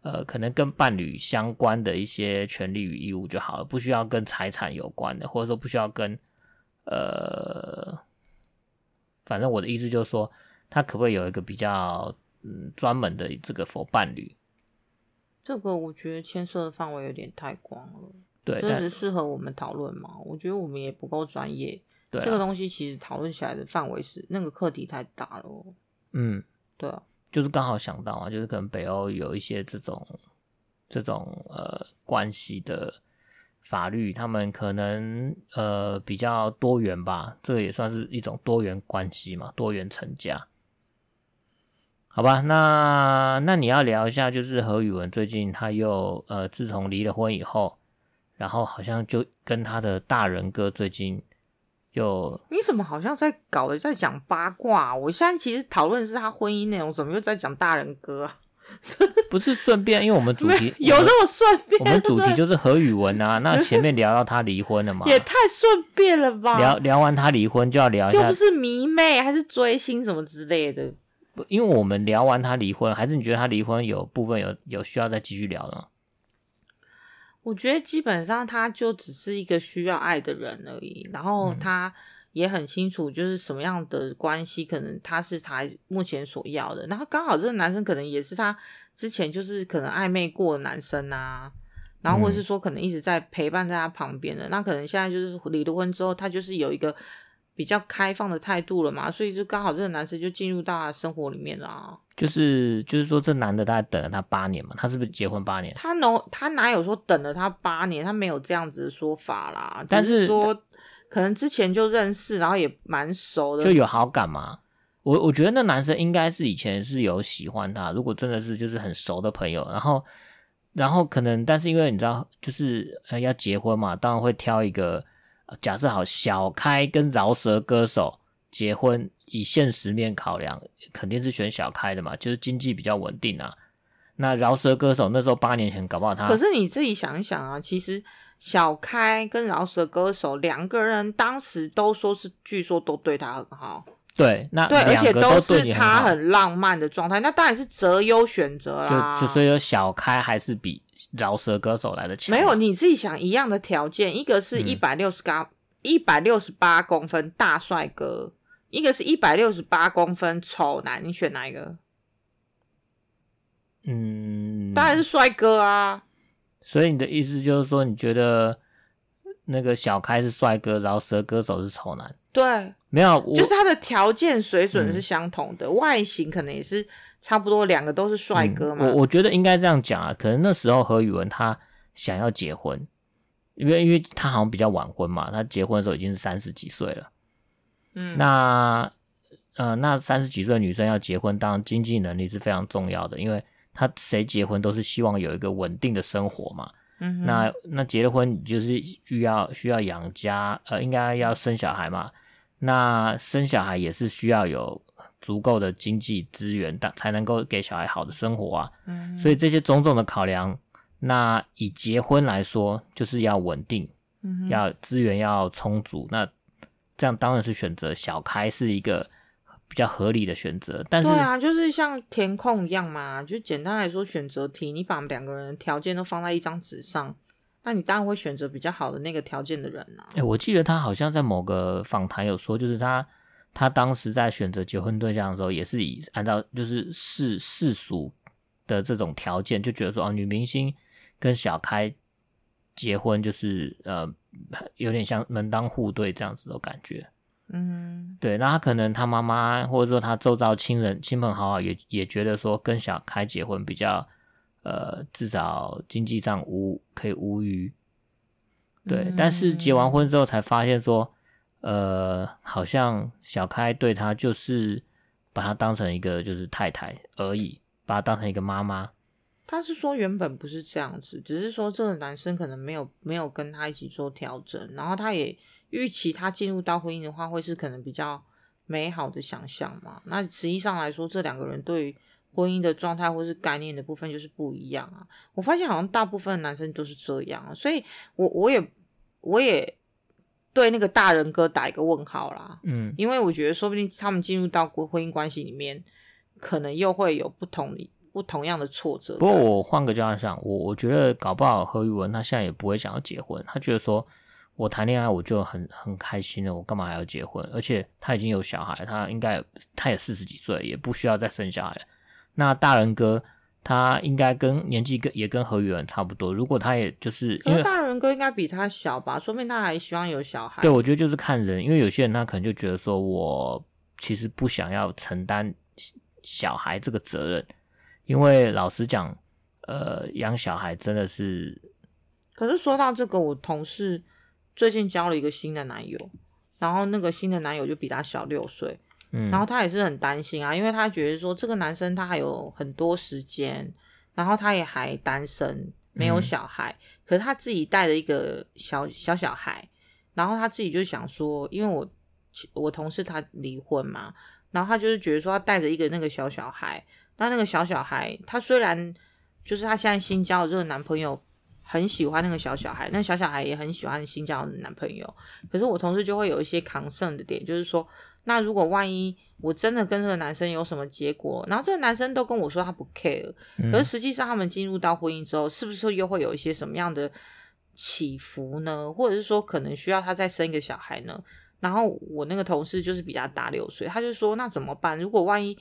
呃，可能跟伴侣相关的一些权利与义务就好了，不需要跟财产有关的，或者说不需要跟呃，反正我的意思就是说，他可不可以有一个比较嗯专门的这个 for 伴侣？这个我觉得牵涉的范围有点太广了，对，这是适合我们讨论嘛？我觉得我们也不够专业，对啊，这个东西其实讨论起来的范围是那个课题太大了，嗯，对啊。就是刚好想到啊，就是可能北欧有一些这种这种呃关系的法律，他们可能呃比较多元吧，这个也算是一种多元关系嘛，多元成家。好吧，那那你要聊一下，就是何宇文最近他又呃自从离了婚以后，然后好像就跟他的大人哥最近。又你怎么好像在搞的在讲八卦？我现在其实讨论的是他婚姻内容，怎么又在讲大人哥？不是顺便，因为我们主题有这么顺便？我们主题就是何宇文啊。那前面聊到他离婚了嘛？也太顺便了吧？聊聊完他离婚就要聊一下，又不是迷妹还是追星什么之类的。因为我们聊完他离婚，还是你觉得他离婚有部分有有需要再继续聊的吗？我觉得基本上他就只是一个需要爱的人而已，然后他也很清楚就是什么样的关系可能他是他目前所要的，然后刚好这个男生可能也是他之前就是可能暧昧过的男生啊，然后或者是说可能一直在陪伴在他旁边的，那可能现在就是离了婚之后，他就是有一个。比较开放的态度了嘛，所以就刚好这个男生就进入到他生活里面了啊。就是就是说，这男的大概等了他八年嘛，他是不是结婚八年？他能他哪有说等了他八年？他没有这样子的说法啦。但是，是说可能之前就认识，然后也蛮熟的，就有好感嘛。我我觉得那男生应该是以前是有喜欢他，如果真的是就是很熟的朋友，然后然后可能，但是因为你知道，就是呃要结婚嘛，当然会挑一个。假设好，小开跟饶舌歌手结婚，以现实面考量，肯定是选小开的嘛，就是经济比较稳定啊。那饶舌歌手那时候八年前搞不好他，可是你自己想一想啊，其实小开跟饶舌歌手两个人当时都说是，据说都对他很好。对，那对，而且都是他很浪漫的状态，那当然是择优选择啦。就就所以说，小开还是比饶舌歌手来的强。没有，你自己想一样的条件，一个是一百六十八一百六十八公分大帅哥，一个是一百六十八公分丑男，你选哪一个？嗯，当然是帅哥啊。所以你的意思就是说，你觉得那个小开是帅哥，饶舌歌手是丑男？对。没有，就是他的条件水准是相同的，嗯、外形可能也是差不多，两个都是帅哥嘛。嗯、我我觉得应该这样讲啊，可能那时候何宇文他想要结婚，因为因为他好像比较晚婚嘛，他结婚的时候已经是三十几岁了。嗯，那呃，那三十几岁的女生要结婚，当然经济能力是非常重要的，因为他谁结婚都是希望有一个稳定的生活嘛。嗯，那那结了婚就是需要需要养家，呃，应该要生小孩嘛。那生小孩也是需要有足够的经济资源，才能够给小孩好的生活啊。嗯，所以这些种种的考量，那以结婚来说，就是要稳定，嗯，要资源要充足。那这样当然是选择小开是一个比较合理的选择。但是，对啊，就是像填空一样嘛，就简单来说，选择题，你把两个人条件都放在一张纸上。那你当然会选择比较好的那个条件的人呐、啊。哎、欸，我记得他好像在某个访谈有说，就是他他当时在选择结婚对象的时候，也是以按照就是世世俗的这种条件，就觉得说哦，女明星跟小开结婚就是呃有点像门当户对这样子的感觉。嗯，对。那他可能他妈妈或者说他周遭亲人亲朋好友也也觉得说跟小开结婚比较。呃，至少经济上无可以无虞，对。嗯、但是结完婚之后才发现说，呃，好像小开对他就是把他当成一个就是太太而已，把他当成一个妈妈。他是说原本不是这样子，只是说这个男生可能没有没有跟他一起做调整，然后他也预期他进入到婚姻的话，会是可能比较美好的想象嘛。那实际上来说，这两个人对于婚姻的状态或是概念的部分就是不一样啊。我发现好像大部分男生都是这样，所以我我也我也对那个大人哥打一个问号啦。嗯，因为我觉得说不定他们进入到婚姻关系里面，可能又会有不同的。不同样的挫折。不过我换个角度想，我我觉得搞不好何宇文他现在也不会想要结婚，他觉得说我谈恋爱我就很很开心了，我干嘛还要结婚？而且他已经有小孩，他应该他也四十几岁，也不需要再生小孩了。那大人哥他应该跟年纪跟也跟何宇文差不多，如果他也就是因为大人哥应该比他小吧，说明他还希望有小孩。对，我觉得就是看人，因为有些人他可能就觉得说我其实不想要承担小孩这个责任。因为老实讲，呃，养小孩真的是。可是说到这个，我同事最近交了一个新的男友，然后那个新的男友就比他小六岁，嗯，然后他也是很担心啊，因为他觉得说这个男生他还有很多时间，然后他也还单身，没有小孩，嗯，可是他自己带着一个小小小孩，然后他自己就想说，因为我我同事他离婚嘛，然后他就是觉得说他带着一个那个小小孩。那那个小小孩，他虽然就是他现在新交的这个男朋友很喜欢那个小小孩，那小小孩也很喜欢新交的男朋友，可是我同事就会有一些抗胜的点，就是说，那如果万一我真的跟这个男生有什么结果，然后这个男生都跟我说他不 care，可是实际上他们进入到婚姻之后，是不是又会有一些什么样的起伏呢？或者是说可能需要他再生一个小孩呢？然后我那个同事就是比他大六岁，他就说那怎么办？如果万一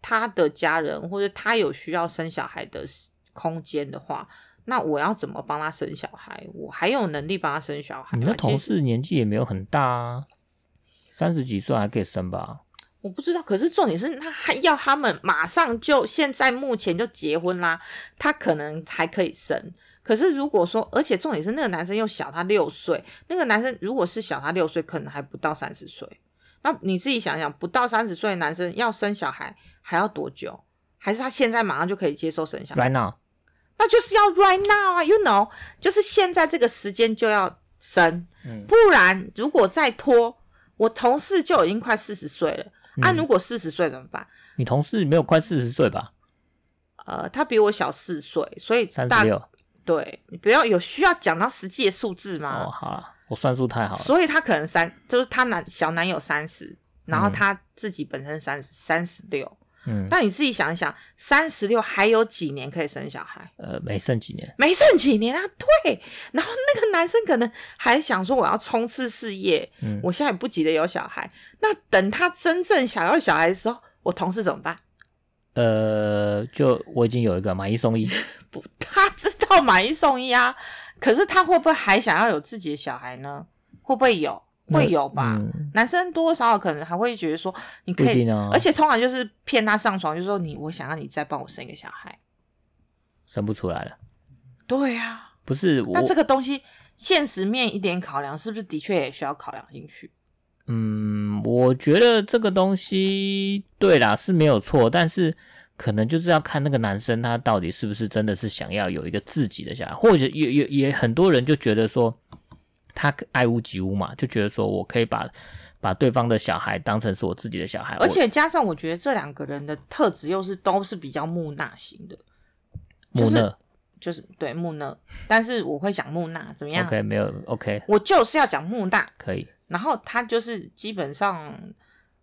他的家人或者他有需要生小孩的空间的话，那我要怎么帮他生小孩？我还有能力帮他生小孩？你的同事年纪也没有很大啊，三十几岁还可以生吧？我不知道，可是重点是他还要他们马上就现在目前就结婚啦，他可能还可以生。可是如果说，而且重点是那个男生又小他六岁，那个男生如果是小他六岁，可能还不到三十岁。那你自己想想，不到三十岁的男生要生小孩还要多久？还是他现在马上就可以接受生小孩？Right now，那就是要 right now 啊，you know，就是现在这个时间就要生，嗯，不然如果再拖，我同事就已经快四十岁了，嗯，啊，如果四十岁怎么办？你同事没有快四十岁吧？呃，他比我小四岁，所以三十六。对，你不要有需要讲到实际的数字吗？哦，好了。我算数太好了，所以他可能三，就是他男小男友三十，然后他自己本身三十三十六，嗯，那你自己想一想，三十六还有几年可以生小孩？呃，没剩几年，没剩几年啊，对。然后那个男生可能还想说，我要冲刺事业，嗯，我现在也不急着有小孩。那等他真正想要小孩的时候，我同事怎么办？呃，就我已经有一个买一送一，不，他知道买一送一啊。可是他会不会还想要有自己的小孩呢？会不会有？会有吧。嗯、男生多多少少可能还会觉得说，你可以，而且通常就是骗他上床，就是说你，我想要你再帮我生一个小孩，生不出来了。对呀、啊，不是。那这个东西现实面一点考量，是不是的确也需要考量进去？嗯，我觉得这个东西对啦是没有错，但是。可能就是要看那个男生他到底是不是真的是想要有一个自己的小孩，或者也也也很多人就觉得说他爱屋及乌嘛，就觉得说我可以把把对方的小孩当成是我自己的小孩，而且加上我觉得这两个人的特质又是都是比较木讷型的，木讷就是对木讷，但是我会讲木讷怎么样？OK，没有 OK，我就是要讲木讷，可以。然后他就是基本上。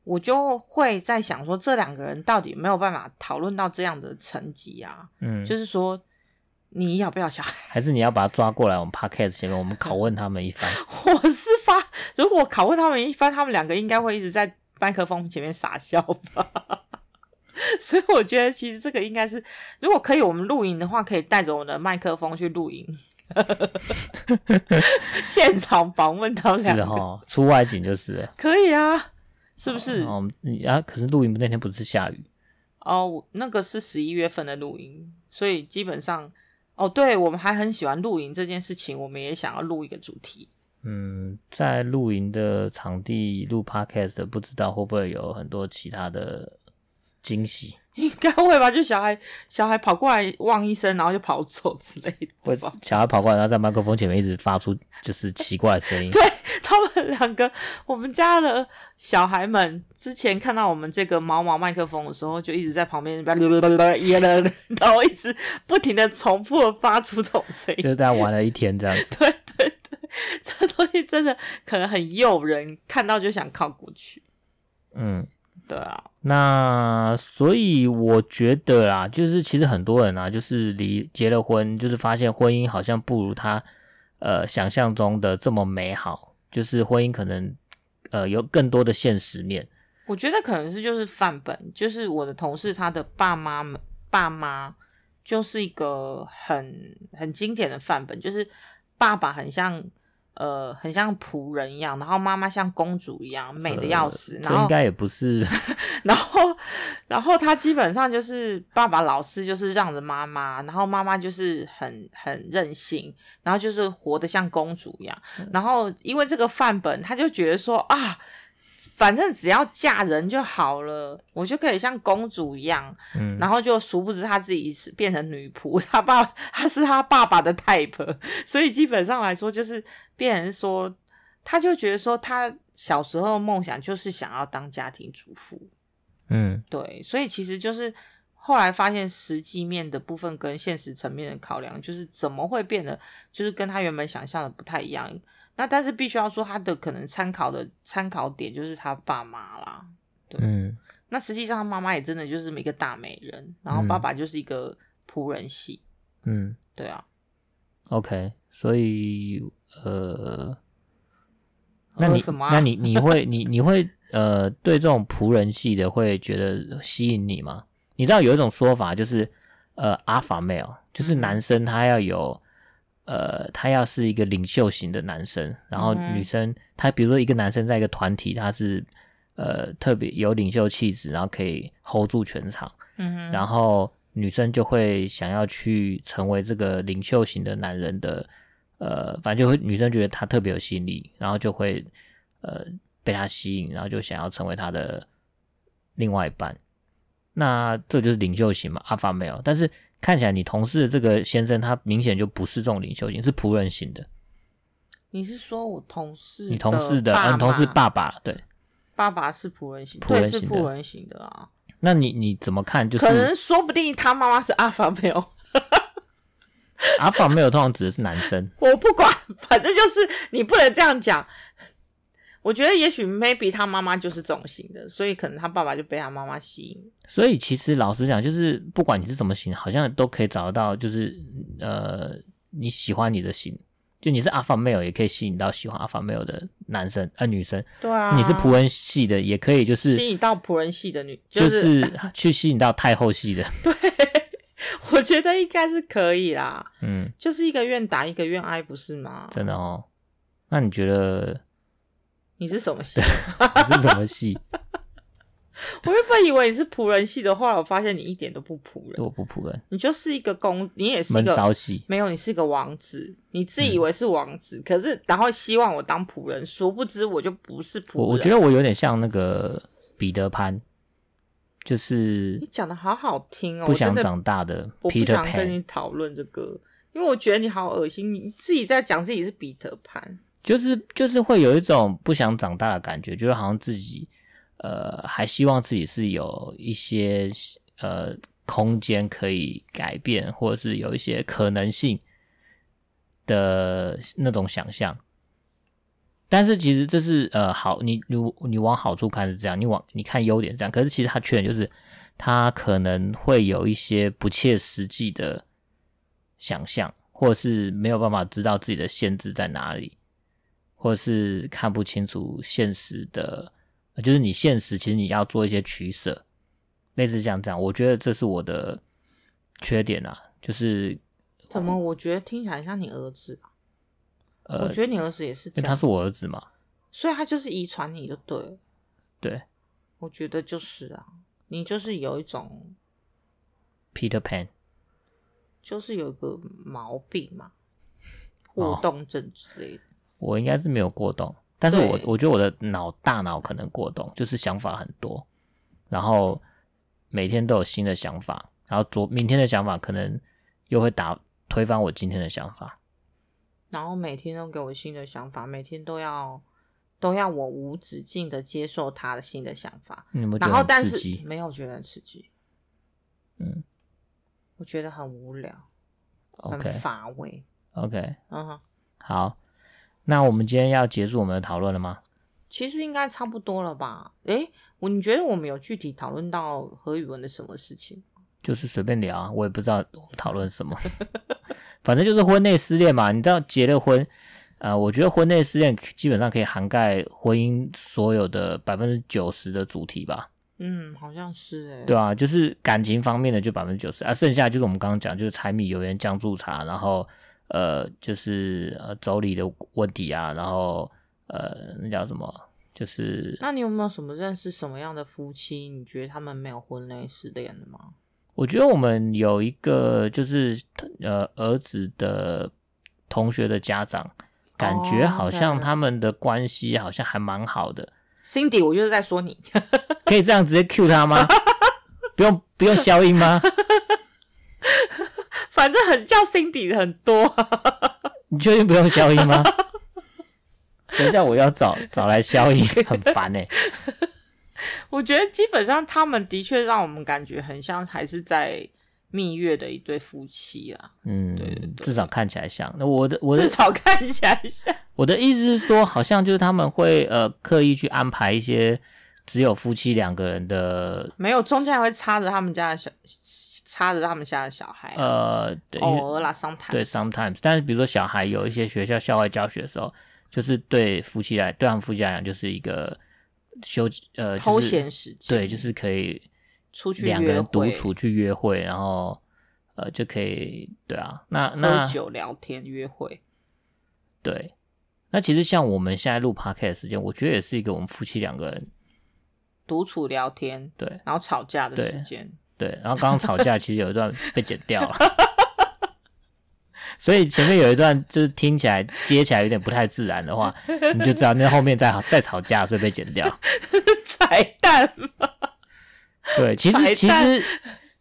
我就会在想说，这两个人到底没有办法讨论到这样的层级啊？嗯，就是说你要不要小孩，还是你要把他抓过来，我们 podcast 前面我们拷问他们一番。我是发，如果拷问他们一番，他们两个应该会一直在麦克风前面傻笑吧？所以我觉得其实这个应该是，如果可以，我们录影的话，可以带着我们的麦克风去录影，现场访问他们两个。是哦，出外景就是了。可以啊。是不是？哦，你啊，可是录音那天不是下雨？哦，那个是十一月份的录音，所以基本上，哦，对，我们还很喜欢露营这件事情，我们也想要录一个主题。嗯，在露营的场地录 podcast，不知道会不会有很多其他的惊喜？应该会吧？就小孩小孩跑过来望一声，然后就跑走之类的。会小孩跑过来，然后在麦克风前面一直发出就是奇怪的声音。对，他们两个，我们家的小孩们之前看到我们这个毛毛麦克风的时候，就一直在旁边然后一直不停的重复的发出这种声音，就是大家玩了一天这样子。对 对对，这东西真的可能很诱人，看到就想靠过去。嗯。对啊，那所以我觉得啦，就是其实很多人啊，就是离结了婚，就是发现婚姻好像不如他呃想象中的这么美好，就是婚姻可能呃有更多的现实面。我觉得可能是就是范本，就是我的同事他的爸妈们爸妈就是一个很很经典的范本，就是爸爸很像。呃，很像仆人一样，然后妈妈像公主一样，美的要死。呃、然后应该也不是。然后，然后他基本上就是爸爸老是就是让着妈妈，然后妈妈就是很很任性，然后就是活得像公主一样。嗯、然后因为这个范本，他就觉得说啊。反正只要嫁人就好了，我就可以像公主一样。嗯，然后就殊不知他自己是变成女仆，他爸他是他爸爸的 type，所以基本上来说就是变成说，他就觉得说他小时候梦想就是想要当家庭主妇。嗯，对，所以其实就是后来发现实际面的部分跟现实层面的考量，就是怎么会变得就是跟他原本想象的不太一样。那但是必须要说，他的可能参考的参考点就是他爸妈啦，对。嗯。那实际上他妈妈也真的就是一个大美人，然后爸爸就是一个仆人系。嗯，对啊。OK，所以呃，那你什么啊？那你你会你你会呃对这种仆人系的会觉得吸引你吗？你知道有一种说法就是呃 Alpha Male，就是男生他要有。呃，他要是一个领袖型的男生，然后女生，他比如说一个男生在一个团体，他是呃特别有领袖气质，然后可以 hold 住全场，嗯哼，然后女生就会想要去成为这个领袖型的男人的，呃，反正就会女生觉得他特别有吸引力，然后就会呃被他吸引，然后就想要成为他的另外一半，那这就是领袖型嘛，Alpha Male，但是。看起来你同事的这个先生，他明显就不是这种领袖型，是仆人型的。你是说我同事？你同事的，嗯，同事爸爸对，爸爸是仆人型，对，是仆人型的啊。那你你怎么看？就是可能说不定他妈妈是阿法没有，阿法没有通常指的是男生。我不管，反正就是你不能这样讲。我觉得也许 maybe 他妈妈就是这种型的，所以可能他爸爸就被他妈妈吸引。所以其实老实讲，就是不管你是什么型，好像都可以找得到，就是呃你喜欢你的型，就你是 alpha male 也可以吸引到喜欢 alpha male 的男生呃女生。对啊，你是仆人系的也可以，就是吸引到仆人系的女，就是、就是 去吸引到太后系的。对，我觉得应该是可以啦。嗯，就是一个愿打一个愿挨，不是吗？真的哦。那你觉得？你是什么系？你是什么系？我原本以为你是仆人系的话，我发现你一点都不仆人。我不仆人，你就是一个公，你也是一个骚系。没有，你是一个王子，你自以为是王子，嗯、可是然后希望我当仆人，殊不知我就不是仆人。我我觉得我有点像那个彼得潘，就是你讲的好好听哦，不想长大的 Peter Pan。我不想跟你讨论这个，因为我觉得你好恶心，你自己在讲自己是彼得潘。就是就是会有一种不想长大的感觉，就是好像自己呃还希望自己是有一些呃空间可以改变，或者是有一些可能性的那种想象。但是其实这是呃好，你你你往好处看是这样，你往你看优点是这样，可是其实它缺点就是它可能会有一些不切实际的想象，或者是没有办法知道自己的限制在哪里。或者是看不清楚现实的，就是你现实其实你要做一些取舍，类似像这样，我觉得这是我的缺点啊。就是怎么？我觉得听起来像你儿子啊。呃，我觉得你儿子也是这样，他是我儿子嘛，所以他就是遗传你就对了。对，我觉得就是啊，你就是有一种 Peter Pan，就是有一个毛病嘛，互动症之类的。哦我应该是没有过动，但是我我觉得我的脑大脑可能过动，就是想法很多，然后每天都有新的想法，然后昨明天的想法可能又会打推翻我今天的想法，然后每天都给我新的想法，每天都要都要我无止境的接受他的新的想法，你有有然后但？是没有觉得很刺激，嗯。我觉得很无聊，，OK。很乏味，OK，嗯哼，好，那我们今天要结束我们的讨论了吗？其实应该差不多了吧？诶，我你觉得我们有具体讨论到何宇文的什么事情？就是随便聊啊，我也不知道我们讨论什么，反正就是婚内失恋嘛。你知道结了婚，呃，我觉得婚内失恋基本上可以涵盖婚姻所有的百分之九十的主题吧。嗯，好像是诶。对啊，就是感情方面的就百分之九十啊，剩下就是我们刚刚讲，就是柴米油盐酱醋茶，然后呃，就是呃妯娌的问题啊，然后呃，那叫什么？就是那你有没有什么认识什么样的夫妻？你觉得他们没有婚内失恋的吗？我觉得我们有一个就是呃儿子的同学的家长，感觉好像他们的关系好像还蛮好的。Cindy，我就是在说你，可以这样直接 cue 他吗？不用不用消音吗？反正很叫 Cindy 的很多。你确定不用消音吗？等一下我要找找来消音，很烦哎、欸。我觉得基本上他们的确让我们感觉很像还是在蜜月的一对夫妻啊。嗯，对对对，至少看起来像。那我的我的至少看起来像。我的意思是说，好像就是他们会呃刻意去安排一些只有夫妻两个人的，没有中间还会插着他们家的小，插着他们家的小孩、啊。呃，对，偶尔啦，sometimes。对，sometimes。但是比如说小孩有一些学校校外教学的时候，就是对夫妻来，对他们夫妻来讲，就是一个休呃、就是、偷闲时间。对，就是可以出去两个人独处去约会，然后呃就可以对啊，那那喝酒聊天约会。对，那其实像我们现在录 podcast 的时间，我觉得也是一个我们夫妻两个人独处聊天，对，然后吵架的时间，对，然后刚刚吵架其实有一段被剪掉了。所以前面有一段就是听起来接起来有点不太自然的话，你就知道那后面在再吵架，所以被剪掉。彩蛋吗？对，其实其实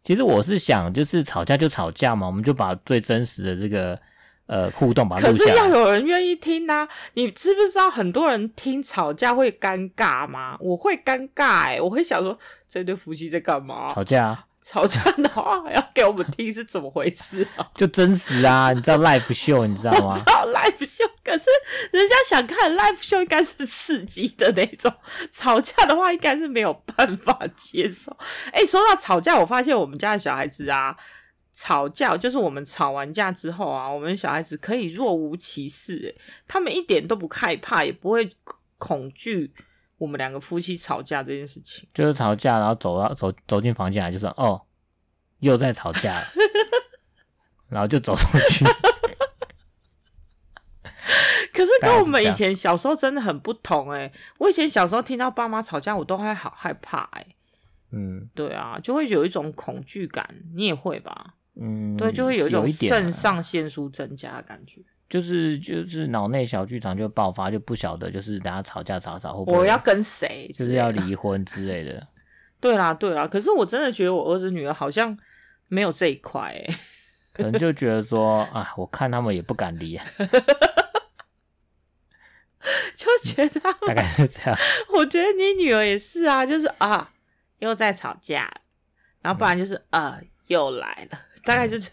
其实我是想，就是吵架就吵架嘛，我们就把最真实的这个呃互动把它录下来。可是要有人愿意听啊！你知不知道很多人听吵架会尴尬吗？我会尴尬哎、欸，我会想说这对夫妻在干嘛？吵架啊。吵架的话还 要给我们听是怎么回事啊？就真实啊，你知道 live show 你知道吗？知道 live show，可是人家想看 live show 应该是刺激的那种，吵架的话应该是没有办法接受。哎、欸，说到吵架，我发现我们家的小孩子啊，吵架就是我们吵完架之后啊，我们小孩子可以若无其事，哎，他们一点都不害怕，也不会恐惧。我们两个夫妻吵架这件事情，就是吵架，然后走到走走进房间来，就说哦，又在吵架了，然后就走出去。可是跟我们以前小时候真的很不同诶、欸、我以前小时候听到爸妈吵架，我都会好害怕诶、欸、嗯，对啊，就会有一种恐惧感，你也会吧？嗯，对，就会有一种肾上腺素增加的感觉。就是就是脑内小剧场就爆发，就不晓得就是等下吵架吵吵会不会我要跟谁，就是要离婚之类的。对啦对啦，可是我真的觉得我儿子女儿好像没有这一块哎，可能就觉得说啊，我看他们也不敢离，就觉得大概是这样。我觉得你女儿也是啊，就是啊又在吵架，然后不然就是、嗯、啊又来了，大概就是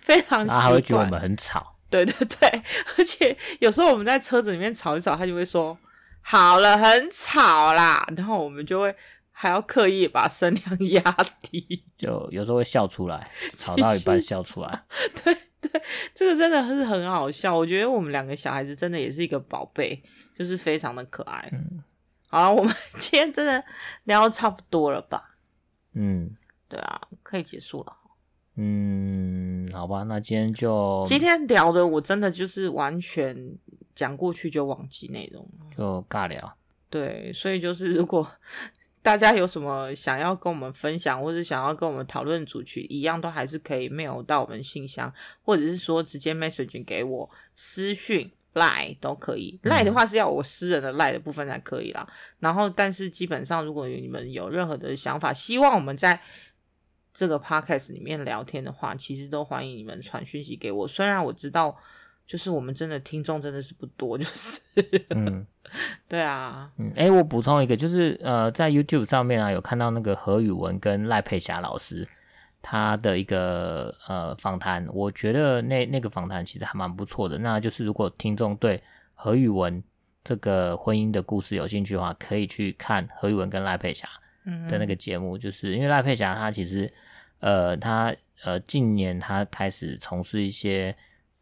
非常，然后还会觉得我们很吵。对 对对，而且有时候我们在车子里面吵一吵，他就会说：“好了，很吵啦。”然后我们就会还要刻意把声量压低，就有时候会笑出来，吵到一半笑出来。对对，这个真的是很好笑。我觉得我们两个小孩子真的也是一个宝贝，就是非常的可爱。嗯，好了，我们今天真的聊得差不多了吧？嗯，对啊，可以结束了。嗯，好吧，那今天就今天聊的，我真的就是完全讲过去就忘记内容，就尬聊。对，所以就是如果 大家有什么想要跟我们分享，或者想要跟我们讨论主题，一样都还是可以 mail 到我们信箱，或者是说直接 message 给我私讯 line 都可以。line 的话是要我私人的 line 的部分才可以啦。然后，但是基本上如果你们有任何的想法，希望我们在这个 podcast 里面聊天的话，其实都欢迎你们传讯息给我。虽然我知道，就是我们真的听众真的是不多，就是嗯，对啊，嗯，哎、欸，我补充一个，就是呃，在 YouTube 上面啊，有看到那个何宇文跟赖佩霞老师他的一个呃访谈，我觉得那那个访谈其实还蛮不错的。那就是如果听众对何宇文这个婚姻的故事有兴趣的话，可以去看何宇文跟赖佩霞的那个节目，嗯、就是因为赖佩霞她其实。呃，她呃近年她开始从事一些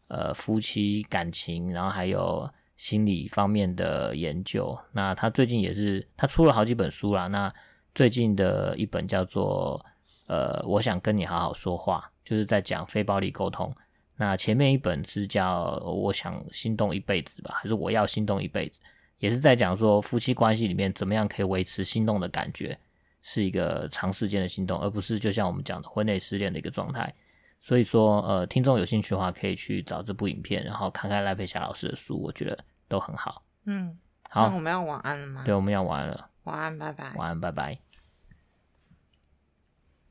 呃夫妻感情，然后还有心理方面的研究。那她最近也是她出了好几本书啦。那最近的一本叫做呃我想跟你好好说话，就是在讲非暴力沟通。那前面一本是叫我想心动一辈子吧，还是我要心动一辈子，也是在讲说夫妻关系里面怎么样可以维持心动的感觉。是一个长时间的心动，而不是就像我们讲的婚内失恋的一个状态。所以说，呃，听众有兴趣的话，可以去找这部影片，然后看看赖佩霞老师的书，我觉得都很好。嗯，好，那我们要晚安了吗？对，我们要晚安了。晚安，拜拜。晚安，拜拜。